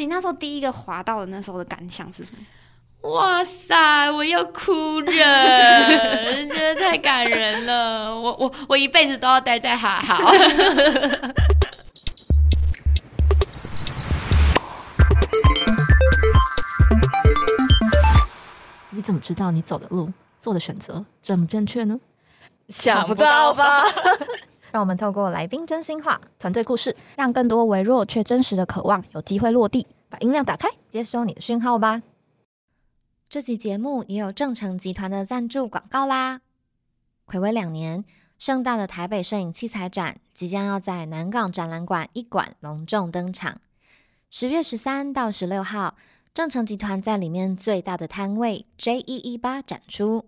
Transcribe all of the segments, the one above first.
你那时候第一个滑到的那时候的感想是什么？哇塞，我要哭人，觉得太感人了。我我我一辈子都要待在哈好。你怎么知道你走的路、做的选择正不正确呢？想不到吧？让我们透过来宾真心话、团队故事，让更多微弱却真实的渴望有机会落地。把音量打开，接收你的讯号吧。这期节目也有正成集团的赞助广告啦。暌违两年，盛大的台北摄影器材展即将要在南港展览馆一馆隆重登场。十月十三到十六号，正成集团在里面最大的摊位 J 一一八展出。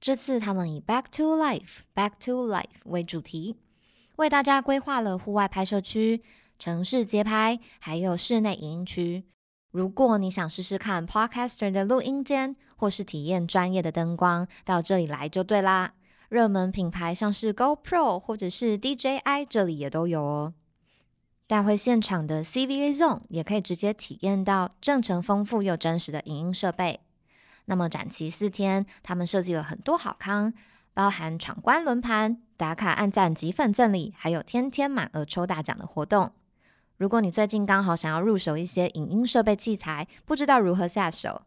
这次他们以 Back to Life, Back to Life 为主题，为大家规划了户外拍摄区、城市街拍，还有室内影音区。如果你想试试看 Podcaster 的录音间，或是体验专业的灯光，到这里来就对啦。热门品牌像是 GoPro 或者是 DJI，这里也都有哦。带回现场的 CVA Zone 也可以直接体验到正成丰富又真实的影音设备。那么展期四天，他们设计了很多好康，包含闯关轮盘、打卡按赞、集粉赠礼，还有天天满额抽大奖的活动。如果你最近刚好想要入手一些影音设备器材，不知道如何下手，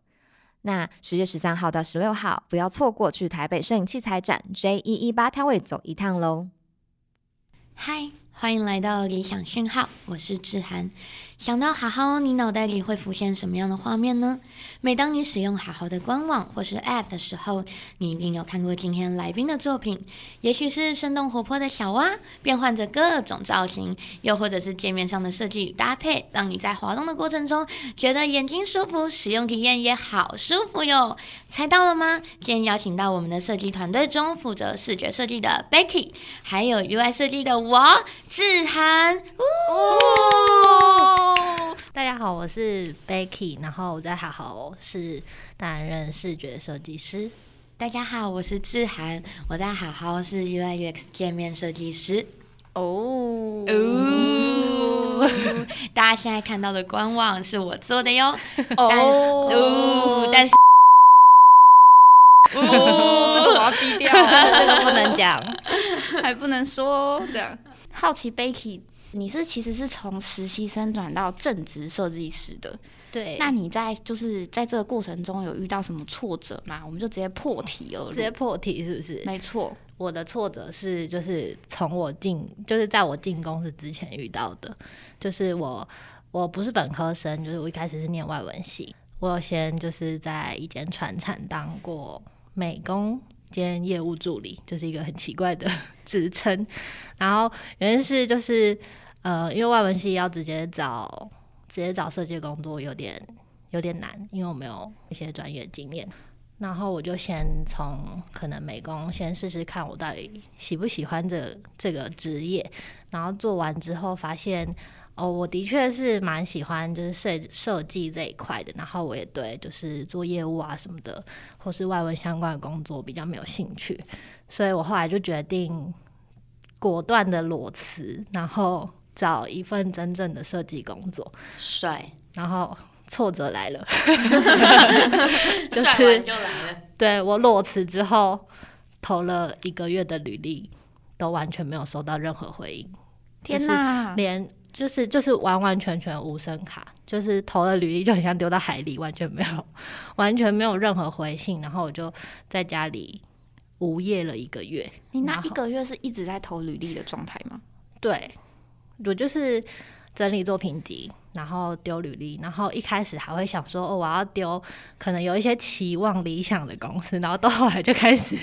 那十月十三号到十六号，不要错过去台北摄影器材展 J 一一八摊位走一趟喽。嗨，欢迎来到理想讯号，我是志涵。想到好好，你脑袋里会浮现什么样的画面呢？每当你使用好好的官网或是 App 的时候，你一定有看过今天来宾的作品，也许是生动活泼的小蛙，变换着各种造型，又或者是界面上的设计与搭配，让你在滑动的过程中觉得眼睛舒服，使用体验也好舒服哟。猜到了吗？今天邀请到我们的设计团队中负责视觉设计的 Becky，还有 UI 设计的我志涵。哦，大家好，我是 Becky，然后我在好好是担任视觉设计师。大家好，我是志涵，我在好好是 UI UX 界面设计师。哦哦，大家现在看到的官网是我做的哟。但是哦，但是哦，这个我要低调，这个不能讲，还不能说这样。好奇 Becky。你是其实是从实习生转到正职设计师的，对。那你在就是在这个过程中有遇到什么挫折吗？我们就直接破题了，直接破题是不是？没错，我的挫折是就是从我进就是在我进公司之前遇到的，就是我我不是本科生，就是我一开始是念外文系，我有先就是在一间船厂当过美工兼业务助理，就是一个很奇怪的 职称，然后原因是就是。呃，因为外文系要直接找直接找设计工作有点有点难，因为我没有一些专业经验。然后我就先从可能美工先试试看，我到底喜不喜欢这这个职业。然后做完之后发现，哦，我的确是蛮喜欢就是设设计这一块的。然后我也对就是做业务啊什么的，或是外文相关的工作比较没有兴趣。所以我后来就决定果断的裸辞，然后。找一份真正的设计工作，帅。然后挫折来了，帅完就来了。对我裸辞之后，投了一个月的履历，都完全没有收到任何回应。天哪！连就是就是完完全全无声卡，就是投了履历就很像丢到海里，完全没有完全没有任何回信。然后我就在家里无业了一个月。你那一个月是一直在投履历的状态吗？对。我就是整理作品集，然后丢履历，然后一开始还会想说，哦，我要丢可能有一些期望理想的公司，然后到后来就开始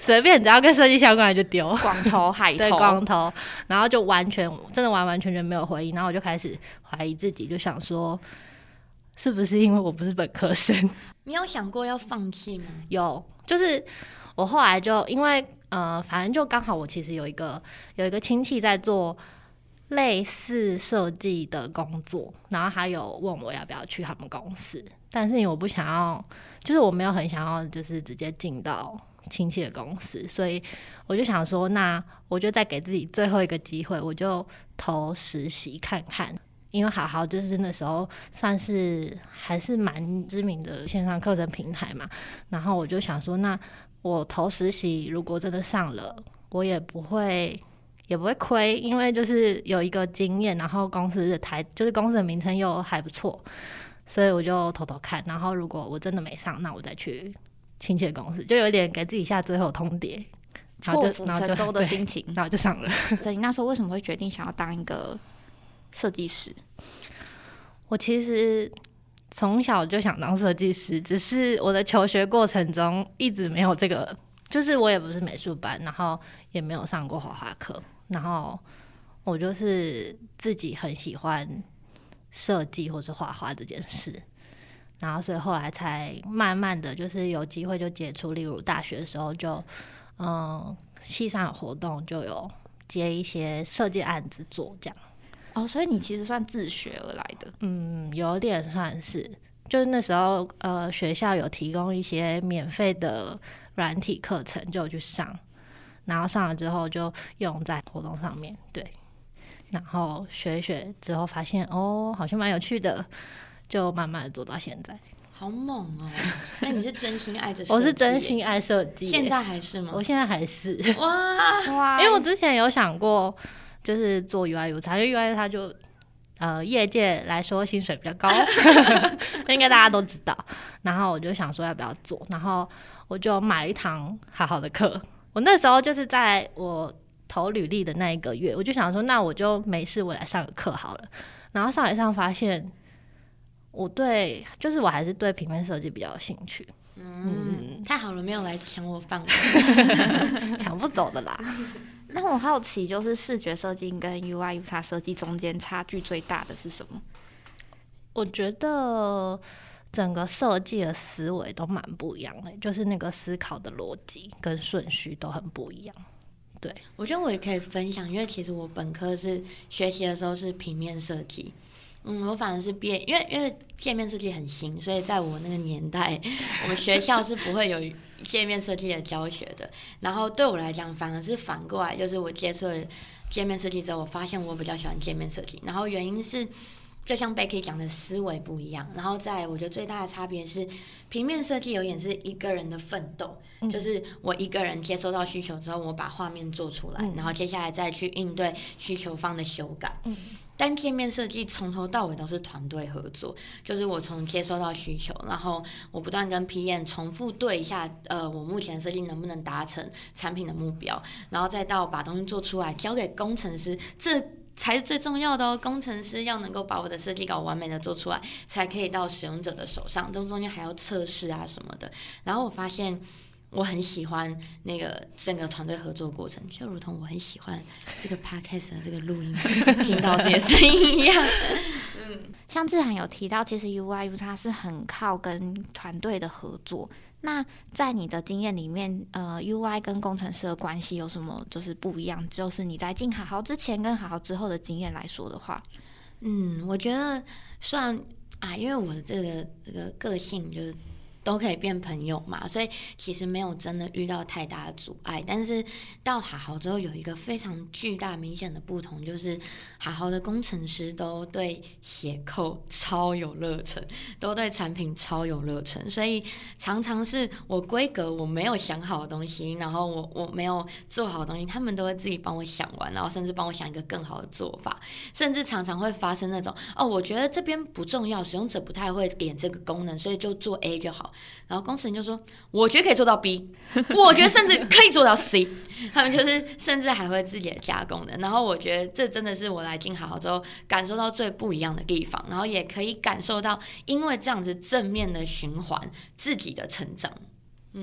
随便只要跟设计相关的就丢，光头 海对光头，然后就完全真的完完全全没有回应，然后我就开始怀疑自己，就想说，是不是因为我不是本科生？你有想过要放弃吗？有，就是我后来就因为呃，反正就刚好我其实有一个有一个亲戚在做。类似设计的工作，然后他有问我要不要去他们公司，但是因为我不想要，就是我没有很想要，就是直接进到亲戚的公司，所以我就想说，那我就再给自己最后一个机会，我就投实习看看。因为好好就是那时候算是还是蛮知名的线上课程平台嘛，然后我就想说，那我投实习如果真的上了，我也不会也不会亏，因为就是有一个经验，然后公司的台就是公司的名称又还不错，所以我就偷偷看，然后如果我真的没上，那我再去亲戚的公司，就有点给自己下最后通牒，然后破就然后就釜沉舟的对心情。然后就上了。对，你那时候为什么会决定想要当一个设计师？我其实从小就想当设计师，只是我的求学过程中一直没有这个，就是我也不是美术班，然后也没有上过画画课，然后我就是自己很喜欢设计或是画画这件事，然后所以后来才慢慢的就是有机会就接触，例如大学的时候就嗯系上有活动就有接一些设计案子做这样。哦，所以你其实算自学而来的。嗯，有点算是，就是那时候呃，学校有提供一些免费的软体课程，就去上，然后上了之后就用在活动上面，对，然后学一学之后发现哦，好像蛮有趣的，就慢慢的做到现在。好猛哦！那你是真心爱着？我是真心爱设计，现在还是吗我？现在还是，哇，哇 因为我之前有想过，就是做 UI U 叉，因为 UI 它就呃业界来说薪水比较高，应该大家都知道。然后我就想说要不要做，然后我就买了一堂好好的课。我那时候就是在我投履历的那一个月，我就想说，那我就没事，我来上个课好了。然后上一上发现，我对就是我还是对平面设计比较有兴趣，嗯，太好了，没有来抢我饭碗。抢不走的啦。那我好奇，就是视觉设计跟 UI UX 设计中间差距最大的是什么？我觉得整个设计的思维都蛮不一样的，就是那个思考的逻辑跟顺序都很不一样。对我觉得我也可以分享，因为其实我本科是学习的时候是平面设计，嗯，我反而是变，因为因为界面设计很新，所以在我那个年代，我们学校是不会有界面设计的教学的。然后对我来讲，反而是反过来，就是我接触了界面设计之后，我发现我比较喜欢界面设计。然后原因是。就像 Becky 讲的思维不一样，然后在我觉得最大的差别是，平面设计有点是一个人的奋斗，嗯就是我一个人接收到需求之后，我把画面做出来，嗯然后接下来再去应对需求方的修改。嗯但界面设计从头到尾都是团队合作，就是我从接收到需求，然后我不断跟 PM 重复对一下，呃，我目前设计能不能达成产品的目标，然后再到把东西做出来交给工程师，这才是最重要的哦。工程师要能够把我的设计稿完美的做出来，才可以到使用者的手上，这中间还要测试啊什么的。然后我发现。我很喜欢那个整个团队合作过程，就如同我很喜欢这个 podcast 的这个录音，听到这些声音一样。嗯像志涵有提到，其实 UI UX 是很靠跟团队的合作。那在你的经验里面，呃，UI 跟工程师的关系有什么就是不一样？就是你在进好好之前跟好好之后的经验来说的话，嗯，我觉得算啊，因为我的这个这个个性就是都可以变朋友嘛，所以其实没有真的遇到太大的阻碍。但是到好好之后，有一个非常巨大明显的不同，就是好好的工程师都对写扣超有热忱，都对产品超有热忱，所以常常是我规格我没有想好的东西，然后我我没有做好的东西，他们都会自己帮我想完，然后甚至帮我想一个更好的做法。甚至常常会发生那种哦，我觉得这边不重要，使用者不太会点这个功能，所以就做 A 就好。然后工程就说，我觉得可以做到 B，我觉得甚至可以做到 C。他们就是甚至还会自己的加工的。然后我觉得这真的是我来进好好之后感受到最不一样的地方，然后也可以感受到因为这样子正面的循环自己的成长。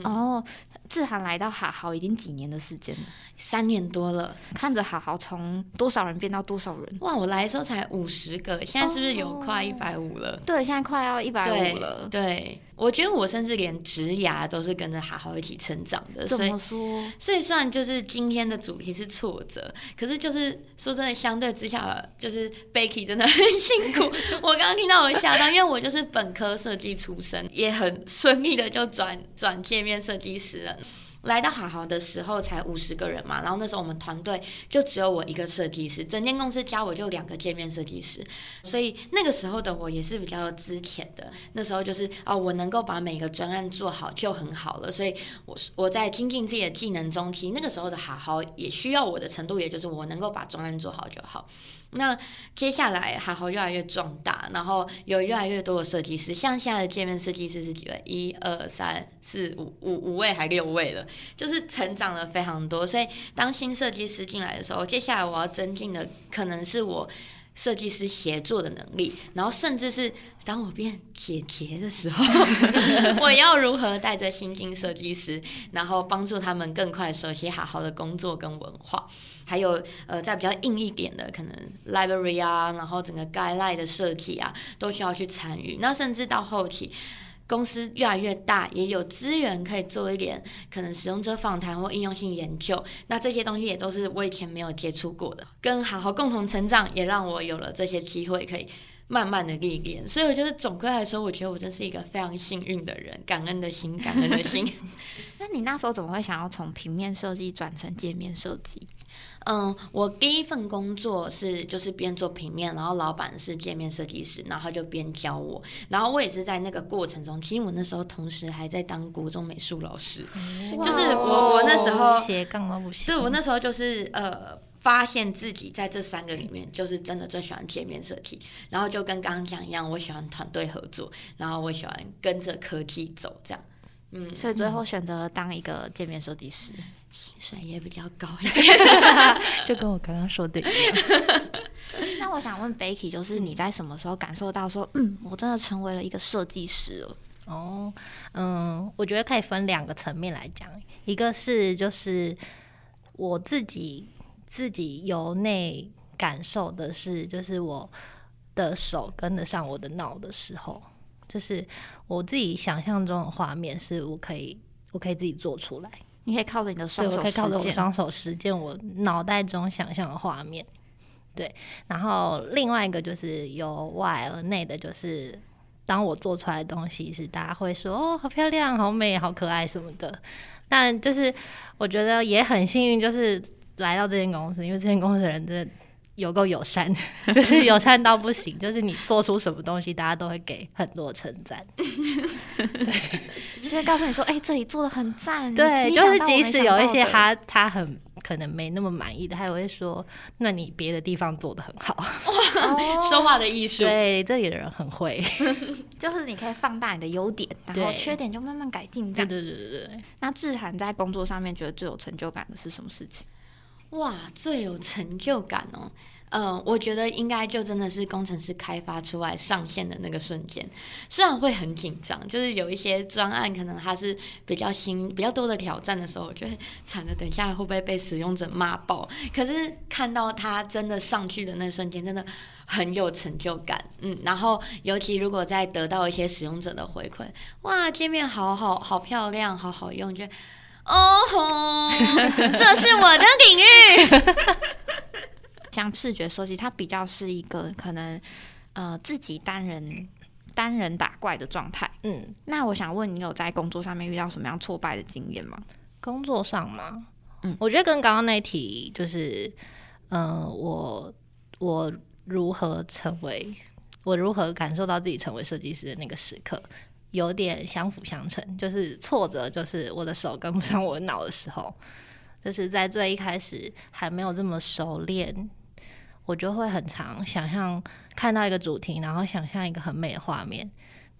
哦，志涵来到好好已经几年的时间了，三年多了，看着好好从多少人变到多少人，哇！我来的时候才五十个，现在是不是有快一百五了？对，现在快要一百对五了。对，我觉得我甚至连职涯都是跟着好好一起成长的，怎所以么说？所以虽然就是今天的主题是挫折，可是就是说真的，相对之下，就是 Becky 真的很辛苦。我刚刚听到我吓到，因为我就是本科设计出身，也很顺利的就转转面设计师了。来到好好的时候才五十个人嘛，然后那时候我们团队就只有我一个设计师，整间公司加我就两个界面设计师，所以那个时候的我也是比较资浅的。那时候就是哦，我能够把每个专案做好就很好了。所以我我在精进自己的技能中，其实那个时候的好好也需要我的程度，也就是我能够把专案做好就好。那接下来好好越来越壮大，然后有越来越多的设计师，像现在的界面设计师是几位？一二三四五五五位还六位了，就是成长了非常多。所以当新设计师进来的时候，接下来我要增进的可能是我设计师协作的能力，然后甚至是当我变姐姐的时候，我要如何带着新进设计师，然后帮助他们更快熟悉好好的工作跟文化。还有呃，在比较硬一点的，可能 library 啊，然后整个 guideline 的设计啊，都需要去参与。那甚至到后期，公司越来越大，也有资源可以做一点可能使用者访谈或应用性研究。那这些东西也都是我以前没有接触过的。跟好好共同成长，也让我有了这些机会，可以慢慢的历练。所以我觉得总归来说，我觉得我真是一个非常幸运的人，感恩的心，感恩的心。那你那时候怎么会想要从平面设计转成界面设计？嗯，我第一份工作是就是边做平面，然后老板是界面设计师，然后他就边教我，然后我也是在那个过程中，其实我那时候同时还在当国中美术老师，就是我我那时候斜杠都不行，对我那时候就是呃发现自己在这三个里面就是真的最喜欢界面设计，然后就跟刚刚讲一样，我喜欢团队合作，然后我喜欢跟着科技走，这样，嗯，所以最后选择了当一个界面设计师。薪水也比较高，就跟我刚刚说的一样。那我想问 Becky，就是你在什么时候感受到说，嗯，我真的成为了一个设计师了？哦，嗯，我觉得可以分两个层面来讲，一个是就是我自己自己由内感受的是，就是我的手跟得上我的脑的时候，就是我自己想象中的画面，是我可以我可以自己做出来。你可以靠着你的双手，可以靠着我双手实践我脑袋中想象的画面。对，然后另外一个就是由外而内的，就是当我做出来的东西是大家会说哦，好漂亮、好美、好可爱什么的。但就是我觉得也很幸运，就是来到这间公司，因为这间公司的人真的。有够友善，就是友善到不行，就是你做出什么东西，大家都会给很多称赞，就会告诉你说：“哎，这里做的很赞。”对，就是即使有一些他他很可能没那么满意的，他也会说：“那你别的地方做的很好。”说话的艺术，对，这里的人很会，就是你可以放大你的优点，然后缺点就慢慢改进。这样，对对对对对。那志涵在工作上面觉得最有成就感的是什么事情？哇，最有成就感哦！嗯，我觉得应该就真的是工程师开发出来上线的那个瞬间，虽然会很紧张，就是有一些专案可能它是比较新、比较多的挑战的时候，我觉得惨了，等一下会不会被使用者骂爆？可是看到它真的上去的那瞬间，真的很有成就感。嗯，然后尤其如果再得到一些使用者的回馈，哇，界面好好好漂亮，好好用，就。哦吼，这是我的领域。像视觉设计，它比较是一个可能呃自己单人单人打怪的状态。嗯，那我想问你，有在工作上面遇到什么样挫败的经验吗？工作上吗？嗯，我觉得跟刚刚那题就是，嗯，我我如何成为，我如何感受到自己成为设计师的那个时刻。有点相辅相成，就是挫折，就是我的手跟不上我的脑的时候，就是在最一开始还没有这么熟练，我就会很常想象看到一个主题，然后想象一个很美的画面，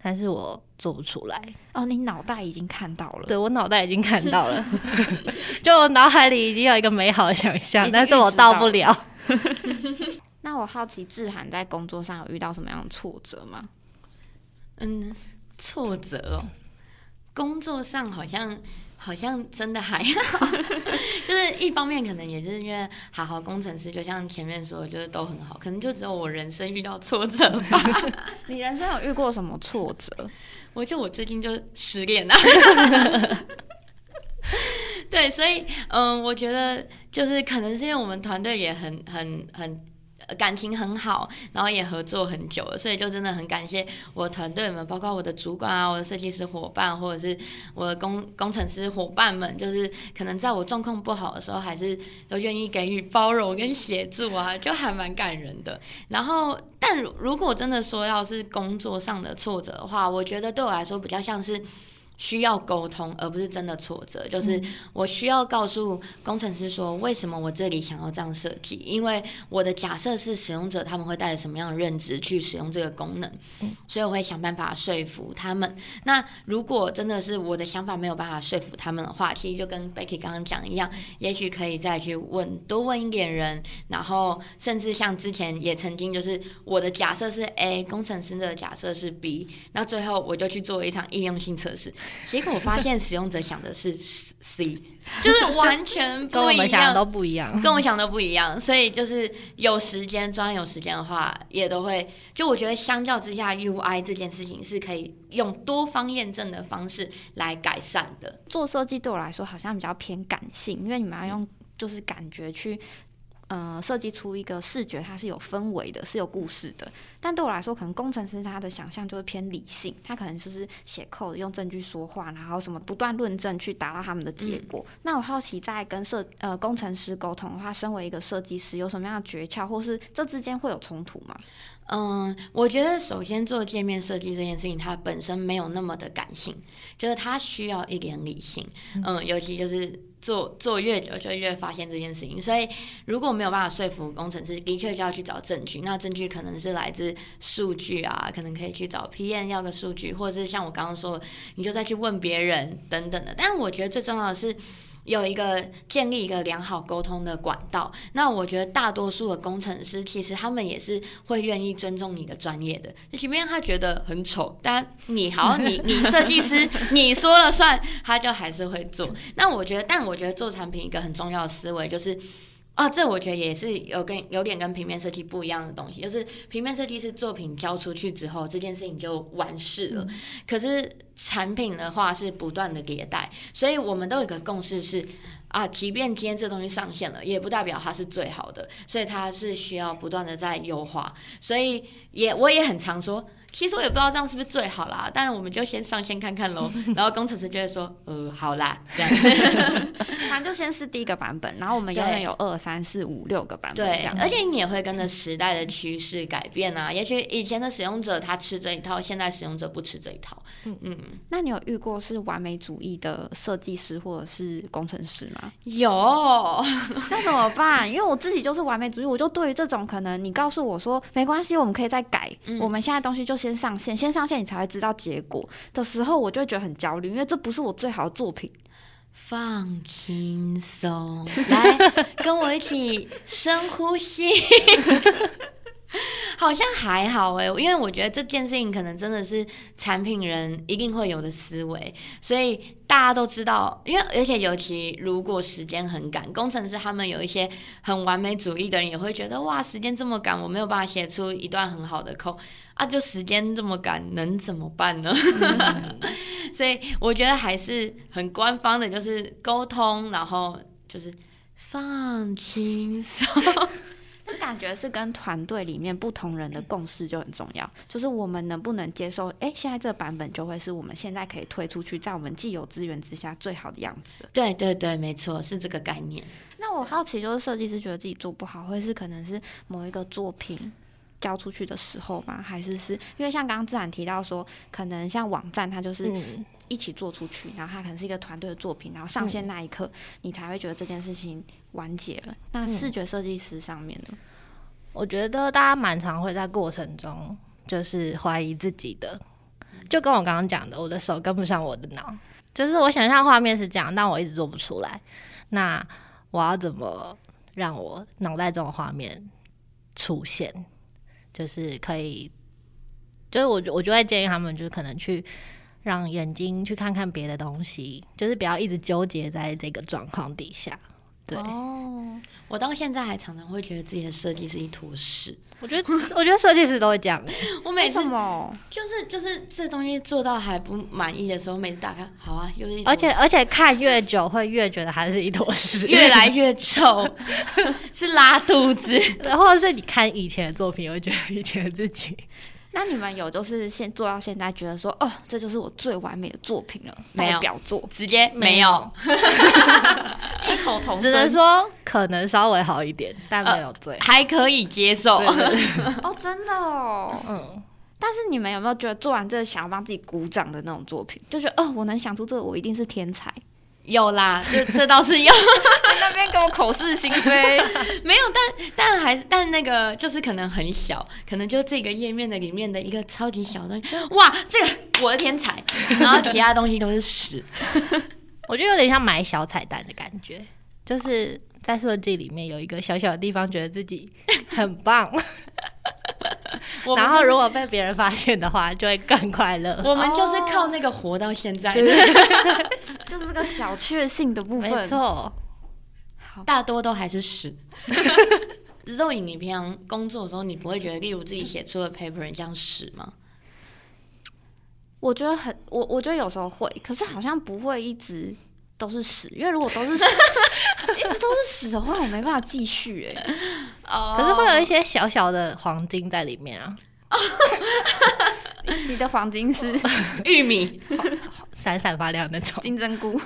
但是我做不出来。哦，你脑袋已经看到了？对我脑袋已经看到了，就我脑海里已经有一个美好的想象，但是我到不了。那我好奇志涵在工作上有遇到什么样的挫折吗？嗯。挫折哦，工作上好像好像真的还好，就是一方面可能也是因为好好工程师，就像前面说，的，就是都很好，可能就只有我人生遇到挫折吧。你人生有遇过什么挫折？我就我最近就失恋了。对，所以嗯，我觉得就是可能是因为我们团队也很很很。感情很好，然后也合作很久了，所以就真的很感谢我团队们，包括我的主管啊、我的设计师伙伴，或者是我的工工程师伙伴们，就是可能在我状况不好的时候，还是都愿意给予包容跟协助啊，就还蛮感人的。然后，但如果真的说要是工作上的挫折的话，我觉得对我来说比较像是。需要沟通，而不是真的挫折。就是我需要告诉工程师说，为什么我这里想要这样设计？因为我的假设是使用者他们会带着什么样的认知去使用这个功能，所以我会想办法说服他们。那如果真的是我的想法没有办法说服他们的话，其实就跟 Becky 刚刚讲一样，也许可以再去问多问一点人，然后甚至像之前也曾经就是我的假设是 A，工程师的假设是 B，那最后我就去做一场应用性测试。结果我发现使用者想的是 C，就是完全跟我们想的都不一样，跟我想的不一样。所以就是有时间，专有时间的话，也都会。就我觉得相较之下，UI 这件事情是可以用多方验证的方式来改善的。做设计对我来说好像比较偏感性，因为你们要用就是感觉去。呃，设计出一个视觉，它是有氛围的，是有故事的。但对我来说，可能工程师他的想象就是偏理性，他可能就是写 code 用证据说话，然后什么不断论证去达到他们的结果。那我好奇，在跟设呃工程师沟通的话，身为一个设计师，有什么样的诀窍，或是这之间会有冲突吗？嗯，我觉得首先做界面设计这件事情，它本身没有那么的感性，就是它需要一点理性。嗯，尤其就是。做做越久就越发现这件事情，所以如果没有办法说服工程师，的确就要去找证据。那证据可能是来自数据啊，可能可以去找 PM 要个数据，或者是像我刚刚说，你就再去问别人等等的。但我觉得最重要的是。有一个建立一个良好沟通的管道，那我觉得大多数的工程师其实他们也是会愿意尊重你的专业的，即便他觉得很丑，但你好，你你设计师你说了算，他就还是会做。那我觉得，但我觉得做产品一个很重要的思维就是。啊，这我觉得也是有跟有点跟平面设计不一样的东西，就是平面设计是作品交出去之后，这件事情就完事了。可是产品的话是不断的迭代，所以我们都有个共识是，啊，即便今天这东西上线了，也不代表它是最好的，所以它是需要不断的在优化。所以也我也很常说。其实我也不知道这样是不是最好啦，但我们就先上线看看喽。然后工程师就会说：“呃，好啦，这样。”反正就先是第一个版本，然后我们永远有二三四五六个版本。对，而且你也会跟着时代的趋势改变啊。也许以前的使用者他吃这一套，现在使用者不吃这一套。嗯嗯。那你有遇过是完美主义的设计师或者是工程师吗？有。那怎么办？因为我自己就是完美主义，我就对于这种可能，你告诉我说没关系，我们可以再改。我们现在东西就。先上线，先上线，你才会知道结果的时候，我就会觉得很焦虑，因为这不是我最好的作品。放轻松，来跟我一起深呼吸。好像还好哎，因为我觉得这件事情可能真的是产品人一定会有的思维，所以大家都知道。因为而且尤其如果时间很赶，工程师他们有一些很完美主义的人也会觉得哇，时间这么赶，我没有办法写出一段很好的 code 啊，就时间这么赶，能怎么办呢？所以我觉得还是很官方的，就是沟通，然后就是放轻松。那感觉是跟团队里面不同人的共识就很重要，就是我们能不能接受？哎，现在这个版本就会是我们现在可以推出去，在我们既有资源之下最好的样子。对对对，没错，是这个概念。那我好奇，就是设计师觉得自己做不好，会是可能是某一个作品交出去的时候吗？还是是因为像刚刚自然提到说，可能像网站它就是一起做出去，然后它可能是一个团队的作品，然后上线那一刻，你才会觉得这件事情。完结了。那视觉设计师上面呢？我觉得大家蛮常会在过程中就是怀疑自己的，就跟我刚刚讲的，我的手跟不上我的脑，就是我想象画面是这样，但我一直做不出来。那我要怎么让我脑袋中的画面出现？就是可以，就是我我就会建议他们，就是可能去让眼睛去看看别的东西，就是不要一直纠结在这个状况底下。对，哦，我到现在还常常会觉得自己的设计是一坨屎。我觉得我觉得设计师都会这样，我每次什么？就是就是这东西做到还不满意的时候，每次打开，好啊，又是一坨屎而且而且看越久会越觉得还是一坨屎，越来越臭，是拉肚子。或者是你看以前的作品，会觉得以前的自己那你们有就是现做到现在，觉得说哦，这就是我最完美的作品了，没有代表作，直接没有，异口同只能说可能稍微好一点，但没有最。还可以接受。哦，真的哦。嗯，但是你们有没有觉得做完这个想要帮自己鼓掌的那种作品，就觉得哦，我能想出这个，我一定是天才。有啦，这这倒是有，那边跟我口是心非，没有，但但还是但那个就是可能很小，可能就这个页面的里面的一个超级小的东西，哇，这个我的天才，然后其他东西都是屎。我觉得有点像买小彩蛋的感觉，就是在设计里面有一个小小的地方，觉得自己很棒，然后如果被别人发现的话，就会更快乐。我们就是靠那个活到现在的，就是这个小确幸的部分。没错，大多都还是屎。肉影，你平常工作的时候，你不会觉得，例如自己写出的 paper 很像屎吗？我觉得很，我我觉得有时候会，可是好像不会一直都是屎，因为如果都是屎 一直都是屎的话，我没办法继续哎、哦。可是会有一些小小的黄金在里面啊，你的黄金是？玉米，闪闪发亮那种。金针菇，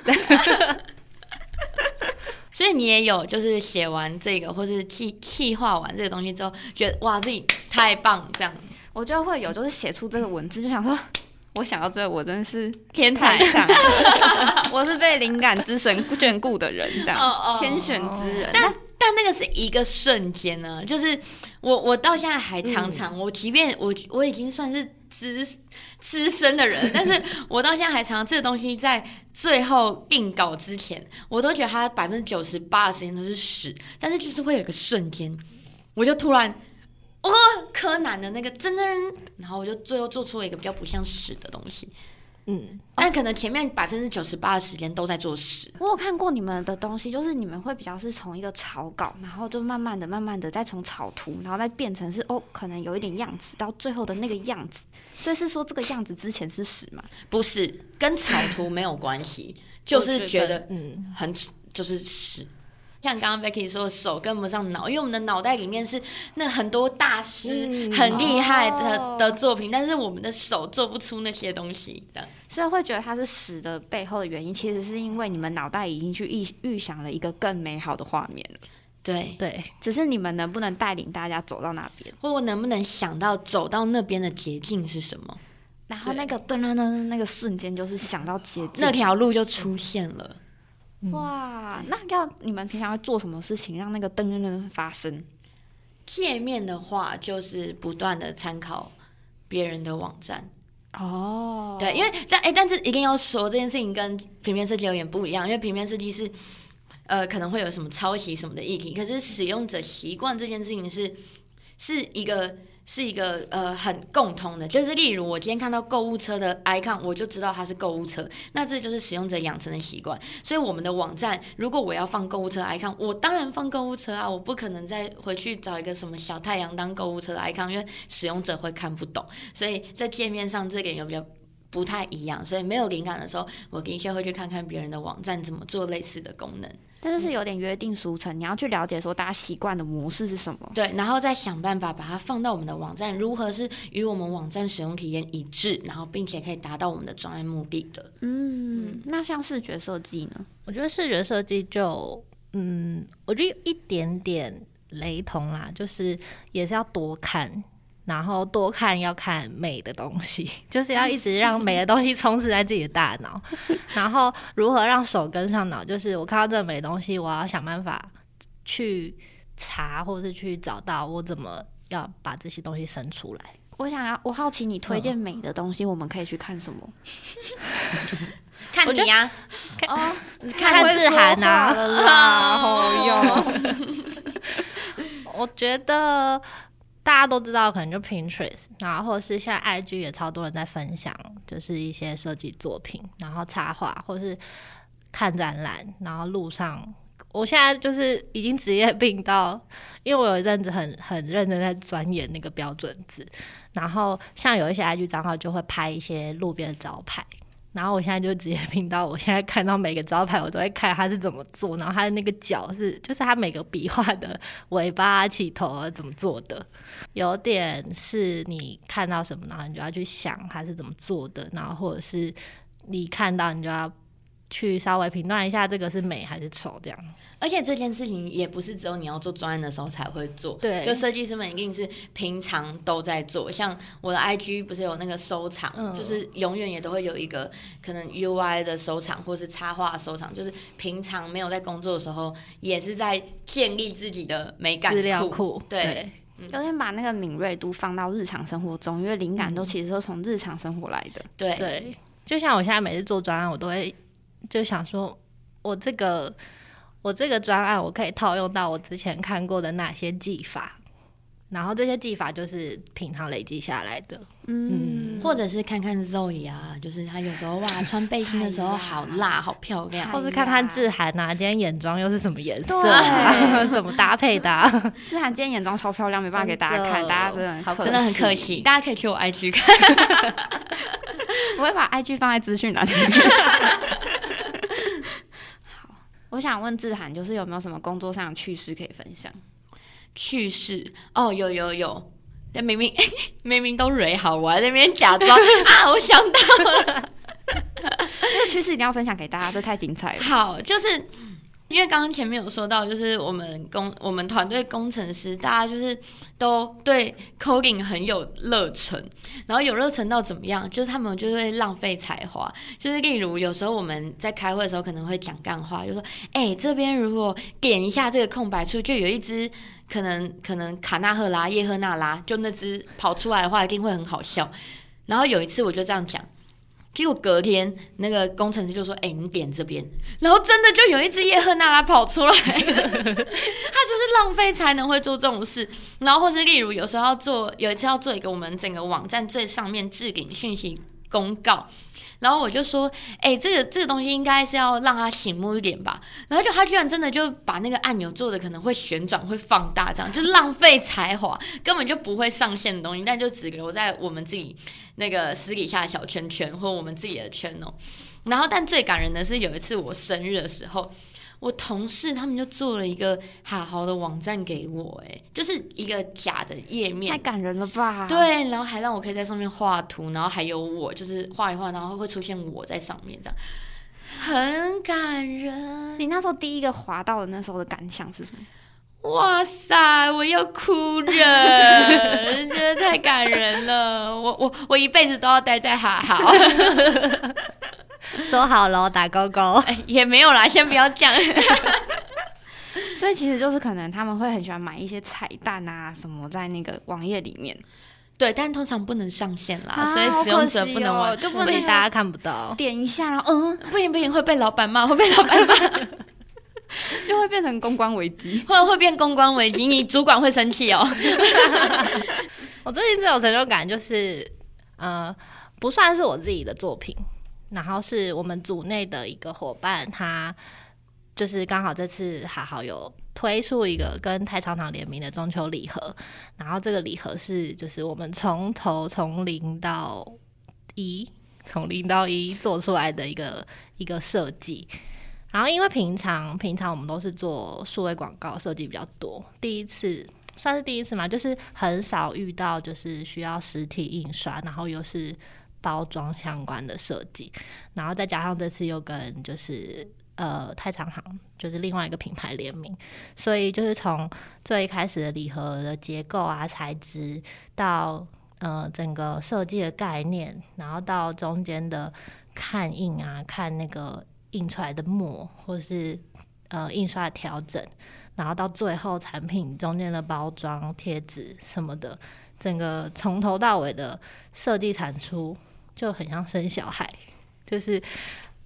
所以你也有就是写完这个，或是气气化完这个东西之后，觉得哇自己太棒，这样。我觉得会有，就是写出这个文字就想说，我想到最后，我真的是天才。我是被灵感之神眷顾的人，这样天选之人。但但那个是一个瞬间呢，就是我我到现在还常常，我即便我我已经算是资资深的人，但是我到现在还常常这个东西在最后硬稿之前，我都觉得它百分之九十八的时间都是屎，但是就是会有个瞬间，我就突然。哦，柯南的那个真真，然后我就最后做出了一个比较不像屎的东西，嗯，但可能前面百分之九十八的时间都在做屎。我有看过你们的东西，就是你们会比较是从一个草稿，然后就慢慢的、慢慢的再从草图，然后再变成是哦，可能有一点样子，到最后的那个样子。所以是说这个样子之前是屎吗？不是跟草图没有关系，就是觉得嗯，很就是屎。像刚刚 Becky 说的，手跟不上脑，因为我们的脑袋里面是那很多大师、嗯很厉害的、哦的作品，但是我们的手做不出那些东西。这样所以会觉得它是死的背后的原因，其实是因为你们脑袋已经去预预想了一个更美好的画面了，对，对，只是你们能不能带领大家走到那边？或我能不能想到走到那边的捷径是什么？然后那个噔噔噔那个瞬间，就是想到捷径。那条路就出现了。哇，那要你们平常会做什么事情让那个噔噔噔发生？界面的话，就是不断的参考别人的网站。哦，对，因为但哎、但是一定要说这件事情跟平面设计有点不一样，因为平面设计是呃可能会有什么抄袭什么的议题，可是使用者习惯这件事情是是一个是一个呃很共通的，就是例如我今天看到购物车的 icon，我就知道它是购物车，那这就是使用者养成的习惯。所以我们的网站，如果我要放购物车 icon，我当然放购物车啊，我不可能再回去找一个什么小太阳当购物车的 icon，因为使用者会看不懂。所以在界面上这点有比较不太一样，所以没有灵感的时候，我的确会去看看别人的网站怎么做类似的功能，但就是有点约定俗成，你要去了解说大家习惯的模式是什么。对，然后再想办法把它放到我们的网站，如何是与我们网站使用体验一致，然后并且可以达到我们的专业目的的。嗯，那像视觉设计呢？我觉得视觉设计就，嗯，我觉得有一点点雷同啦，就是也是要多看，然后多看要看美的东西，就是要一直让美的东西充斥在自己的大脑，然后如何让手跟上脑，就是我看到这个美的东西，我要想办法去查，或是去找到我怎么要把这些东西生出来。我想要，我好奇你推荐美的东西，我们可以去看什么？看你呀、哦，看志涵啊。啦，哦哟，我觉得大家都知道，可能就 Pinterest，然后或是现在 IG 也超多人在分享，就是一些设计作品，然后插画，或是看展览，然后路上。我现在就是已经职业病到，因为我有一阵子很很认真在钻研那个标准字，然后像有一些 IG 账号就会拍一些路边的招牌。然后我现在就直接拼到，我现在看到每个招牌，我都会看它是怎么做，然后它的那个脚是，就是它每个笔画的尾巴、起头怎么做的，有点是你看到什么，然后你就要去想它是怎么做的，然后或者是你看到你就要。去稍微评断一下这个是美还是丑，这样。而且这件事情也不是只有你要做专案的时候才会做，对，就设计师们一定是平常都在做。像我的 IG 不是有那个收藏，就是永远也都会有一个可能 UI 的收藏，或是插画收藏，就是平常没有在工作的时候，也是在建立自己的美感资料库。对，有点把那个敏锐度放到日常生活中，因为灵感都其实都从日常生活来的。对对，就像我现在每次做专案，我都会。就想说，我这个我这个专案，我可以套用到我之前看过的哪些技法，然后这些技法就是平常累积下来的，嗯，或者是看看 Zoe 啊，就是他有时候哇穿背心的时候好辣好漂亮，或是看看志涵啊，今天眼妆又是什么颜色，怎么搭配的？志涵今天眼妆超漂亮，没办法给大家看，大家真的真的很可惜，大家可以去我 IG 看，我会把 IG 放在资讯栏里面。我想问志涵，就是有没有什么工作上的趣事可以分享？趣事哦，有有有，但明明 明明都蕊好，我在那边假装啊，我想到了，这个趣事一定要分享给大家，这太精彩了。好，就是。因为刚刚前面有说到，就是我们工我们团队工程师，大家就是都对 coding 很有热忱，然后有热忱到怎么样？就是他们就会浪费才华，就是例如有时候我们在开会的时候可能会讲干话，就说：“哎，这边如果点一下这个空白处，就有一只可能可能卡纳赫拉、叶赫那拉，就那只跑出来的话，一定会很好笑。”然后有一次我就这样讲。结果隔天，那个工程师就说：“哎，你点这边。”然后真的就有一只叶赫那拉跑出来。他就是浪费才能会做这种事。然后或是例如有时候要做，有一次要做一个我们整个网站最上面置顶讯息公告。然后我就说，哎，这个这个东西应该是要让它醒目一点吧。然后就他居然真的就把那个按钮做的可能会旋转、会放大，这样就浪费才华，根本就不会上线的东西，但就只留在我们自己那个私底下小圈圈或我们自己的圈哦。然后，但最感人的是有一次我生日的时候。我同事他们就做了一个好好的网站给我，哎，就是一个假的页面，太感人了吧？对，然后还让我可以在上面画图，然后还有我，就是画一画，然后会出现我在上面，这样很感人。你那时候第一个滑到的那时候的感想是什么？哇塞，我要哭了，觉得太感人了。我我我一辈子都要待在哈好。说好了，打勾勾也没有啦，先不要讲。所以其实就是可能他们会很喜欢买一些彩蛋啊什么在那个网页里面。对，但通常不能上线啦，所以使用者不能玩，就不能大家看不到。点一下，然后嗯，不行不行，会被老板骂，会被老板骂，就会变成公关危机，或者会变公关危机，你主管会生气哦。我最近最有成就感就是，呃，不算是我自己的作品。然后是我们组内的一个伙伴，他就是刚好这次还好有推出一个跟太常常联名的中秋礼盒，然后这个礼盒是就是我们从头从零到一，从零到一做出来的一个一个设计。然后因为平常平常我们都是做数位广告设计比较多，第一次算是第一次嘛，就是很少遇到就是需要实体印刷，然后又是。包装相关的设计，然后再加上这次又跟就是呃太长行，就是另外一个品牌联名，所以就是从最开始的礼盒的结构啊、材质，到呃整个设计的概念，然后到中间的看印啊、看那个印出来的墨，或是呃印刷调整，然后到最后产品中间的包装、贴纸什么的，整个从头到尾的设计产出。就很像生小孩，就是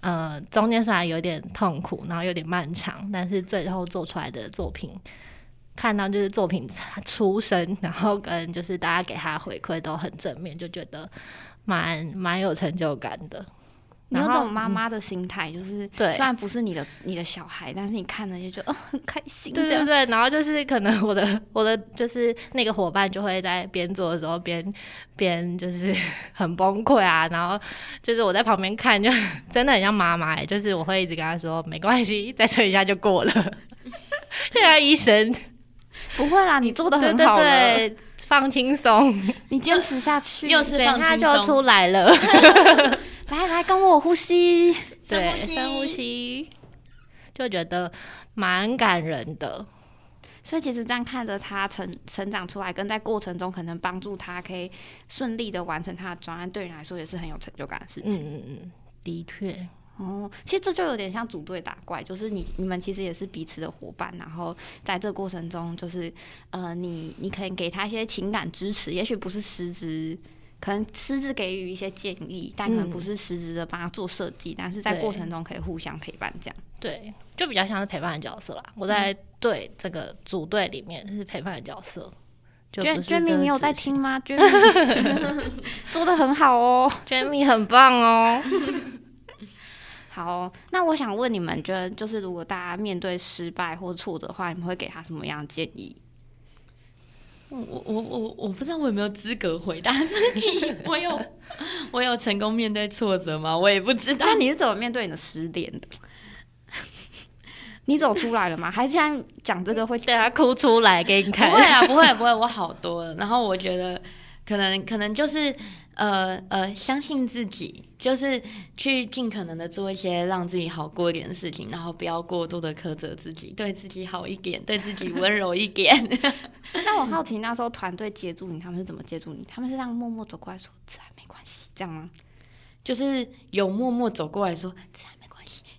呃中间虽然有点痛苦，然后有点漫长，但是最后做出来的作品，看到就是作品出生，然后跟就是大家给他回馈都很正面，就觉得蛮蛮有成就感的。你有然后种妈妈的心态，就是对虽然不是你的你的小孩，但是你看了就觉得哦很开心，对对对，然后就是可能我的我的就是那个伙伴就会在边做的时候边边就是 很崩溃啊，然后就是我在旁边看，就 真的很像妈妈、欸，就是我会一直跟他说没关系，再撑一下就过了，就像医生，不会啦，你做的很好了，对，放轻松，你坚持下去，又是等放轻他就松出来了，来来跟我呼吸，对，深呼吸深呼吸，就觉得蛮感人的。所以其实这样看着他成成长出来，跟在过程中可能帮助他可以顺利的完成他的专案，对你来说也是很有成就感的事嗯情。嗯嗯，的确，哦，其实这就有点像组队打怪，就是你你们其实也是彼此的伙伴，然后在这个过程中，就是呃，你你可以给他一些情感支持，也许不是实质。可能实质给予一些建议，但可能不是实质的帮他做设计，但是在过程中可以互相陪伴，这样。对，就比较像是陪伴的角色啦。我在队这个组队里面是陪伴的角色。就娟娟蜜，不是真的你有在听？吗？娟蜜 做的很好哦。娟蜜很棒哦。好，那我想问你们，觉得就是如果大家面对失败或挫折的话，你们会给他什么样的建议？我我我我不知道我有没有资格回答这个题。我有我有成功面对挫折吗？我也不知道那。你是怎么面对你的失恋的？你走出来了吗？还是现在讲这个会对他哭出来给你看不。会啊，不会不会，我好多了。然后我觉得可能可能就是呃呃，相信自己，就是去尽可能的做一些让自己好过一点的事情，然后不要过度的苛责自己，对自己好一点，对自己温柔一点。那我好奇，那时候团队接住你，他们是怎么接住你？他们是这样默默走过来说“自然没关系”这样吗？就是有默默走过来说自然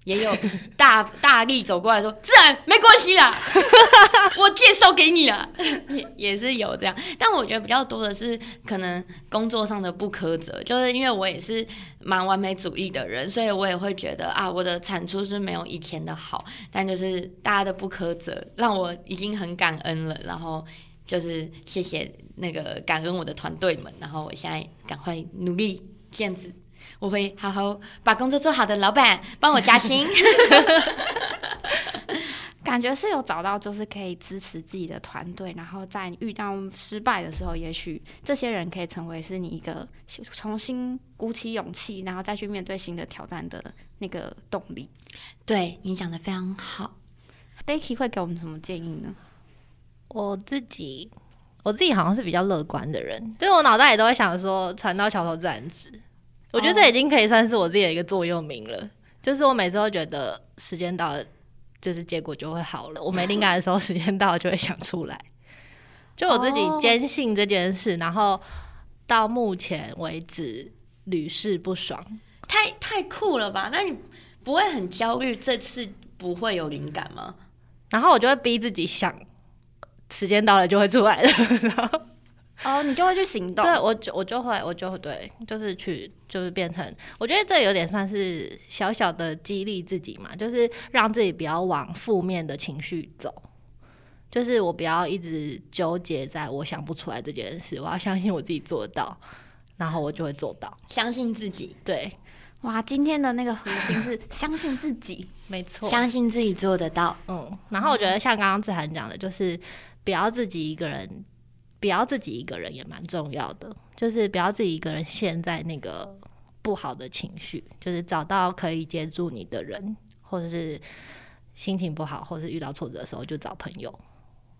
也有大 大力走过来说自然没关系啦，我介绍给你啦，也也是有这样。但我觉得比较多的是可能工作上的不苛责，就是因为我也是蛮完美主义的人，所以我也会觉得啊，我的产出是没有以前的好，但就是大家的不苛责让我已经很感恩了，然后。就是谢谢那个感恩我的团队们，然后我现在赶快努力这样子，我会好好把工作做好的。老板帮我加薪，感觉是有找到，就是可以支持自己的团队，然后在遇到失败的时候，也许这些人可以成为是你一个重新鼓起勇气，然后再去面对新的挑战的那个动力。对你讲的非常好。Becky 会给我们什么建议呢？我自己，我自己好像是比较乐观的人，就是我脑袋里都会想说“船到桥头自然直”，我觉得这已经可以算是我自己的一个座右铭了。就是我每次都觉得时间到了，就是结果就会好了。我没灵感的时候，时间到了就会想出来。就我自己哦坚信这件事，然后到目前为止屡试不爽。太太酷了吧？那你不会很焦虑这次不会有灵感吗？然后我就会逼自己想，时间到了就会出来了。然后哦，你就会去行动。对我就我就会我就会对，就是去就是变成，我觉得这有点算是小小的激励自己嘛，就是让自己不要往负面的情绪走。就是我不要一直纠结在我想不出来这件事，我要相信我自己做得到，然后我就会做到。相信自己，对，哇，今天的那个核心是相信自己。没错。相信自己做得到。嗯，然后我觉得像刚刚志涵讲的，就是不要自己一个人，不要自己一个人也蛮重要的，就是不要自己一个人陷在那个不好的情绪，就是找到可以接住你的人，或者是心情不好，或者是遇到挫折的时候就找朋友。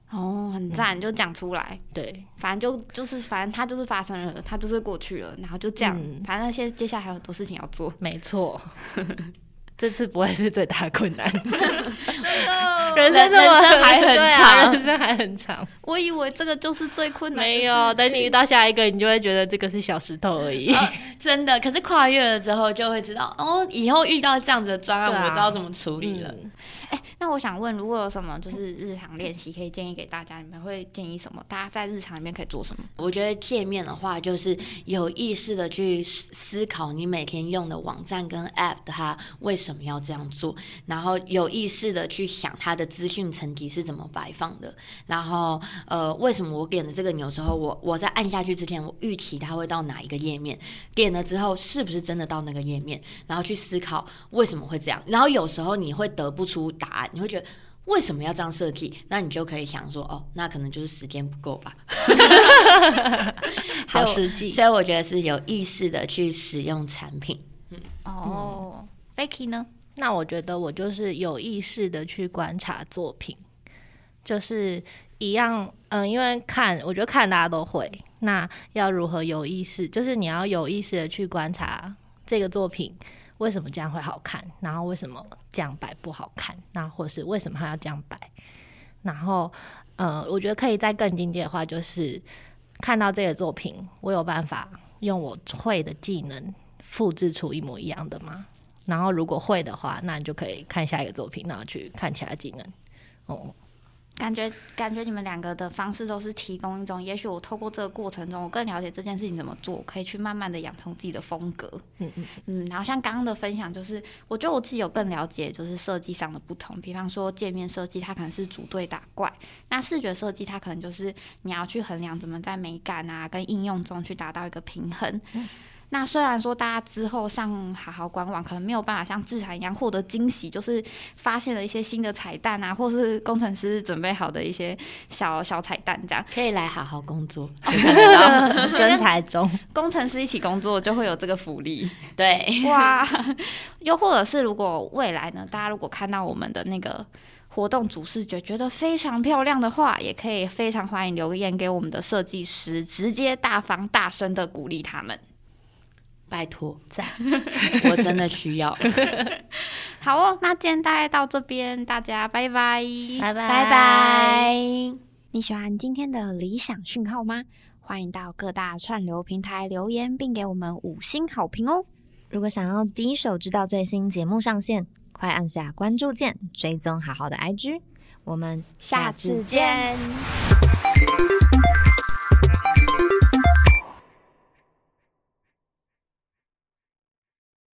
哦，很赞，就讲出来。对，反正就就是，反正它就是发生了，它就是过去了，然后就这样。嗯反正现接下来还有很多事情要做。没错。这次不会是最大的困难，人人生还很长人生还很长。我以为这个就是最困难的。没有，等你遇到下一个，你就会觉得这个是小石头而已。真的，可是跨越了之后，就会知道哦，以后遇到这样子的专案，我知道怎么处理了。嗯那我想问，如果有什么就是日常练习可以建议给大家，你们会建议什么？大家在日常里面可以做什么？我觉得界面的话，就是有意识的去思思考你每天用的网站跟 App 它为什么要这样做，然后有意识的去想它的资讯层级是怎么摆放的，然后呃，为什么我点了这个钮之后，我我在按下去之前，我预期它会到哪一个页面，点了之后是不是真的到那个页面，然后去思考为什么会这样。然后有时候你会得不出答案，你会觉得为什么要这样设计？那你就可以想说，哦，那可能就是时间不够吧。好实际。所以我觉得是有意识的去使用产品。嗯哦，Vicky 呢？那我觉得我就是有意识的去观察作品，就是一样，嗯，因为看，我觉得看大家都会。那要如何有意识？就是你要有意识的去观察这个作品为什么这样会好看，然后为什么这样摆不好看，那或是为什么他要这样摆？然后，呃，我觉得可以再更经典的话，就是看到这个作品，我有办法用我会的技能复制出一模一样的吗？然后如果会的话，那你就可以看下一个作品，然后去看其他技能。哦，感觉感觉你们两个的方式都是提供一种，也许我透过这个过程中，我更了解这件事情怎么做，可以去慢慢的养成自己的风格。嗯嗯嗯，然后像刚刚的分享，就是我觉得我自己有更了解，就是设计上的不同。比方说界面设计，它可能是组队打怪；那视觉设计，它可能就是你要去衡量怎么在美感啊跟应用中去达到一个平衡。那虽然说大家之后上好好官网可能没有办法像自然一样获得惊喜，就是发现了一些新的彩蛋啊，或是工程师准备好的一些小小彩蛋，这样可以来好好工作。真才中，工程师一起工作就会有这个福利。对，哇！又或者是如果未来呢，大家如果看到我们的那个活动主视觉觉得非常漂亮的话，也可以非常欢迎留言给我们的设计师，直接大方大声的鼓励他们。拜托，赞！我真的需要。好哦，那今天大概到这边，大家拜拜，拜拜拜拜。你喜欢今天的理想讯号吗？欢迎到各大串流平台留言，并给我们五星好评哦！如果想要第一手知道最新节目上线，快按下关注键，追踪好好的 IG。我们下次见。